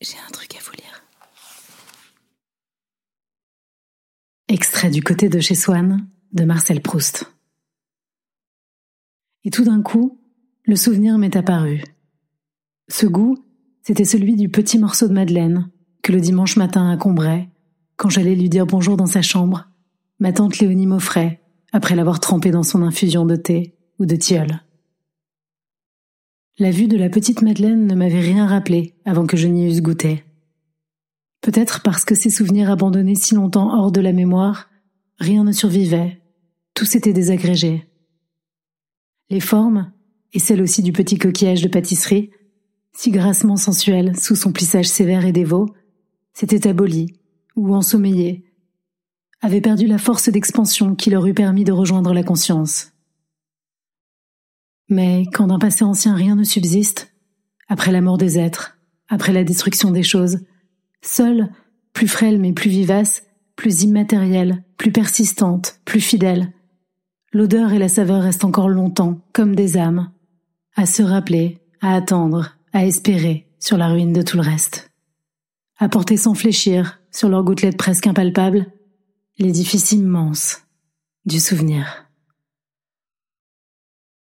J'ai un truc à vous lire. Extrait du côté de chez Swann de Marcel Proust. Et tout d'un coup, le souvenir m'est apparu. Ce goût, c'était celui du petit morceau de madeleine que le dimanche matin à Combray, quand j'allais lui dire bonjour dans sa chambre, ma tante Léonie m'offrait, après l'avoir trempé dans son infusion de thé ou de tilleul. La vue de la petite Madeleine ne m'avait rien rappelé avant que je n'y eusse goûté. Peut-être parce que ces souvenirs abandonnés si longtemps hors de la mémoire, rien ne survivait, tout s'était désagrégé. Les formes, et celles aussi du petit coquillage de pâtisserie, si grassement sensuel sous son plissage sévère et dévot, s'étaient abolies ou ensommeillées, avaient perdu la force d'expansion qui leur eût permis de rejoindre la conscience. Mais quand d'un passé ancien rien ne subsiste, après la mort des êtres, après la destruction des choses, seule, plus frêle mais plus vivace, plus immatérielle, plus persistante, plus fidèle, l'odeur et la saveur restent encore longtemps comme des âmes, à se rappeler, à attendre, à espérer sur la ruine de tout le reste. À porter sans fléchir, sur leurs gouttelettes presque impalpables, l'édifice immense du souvenir.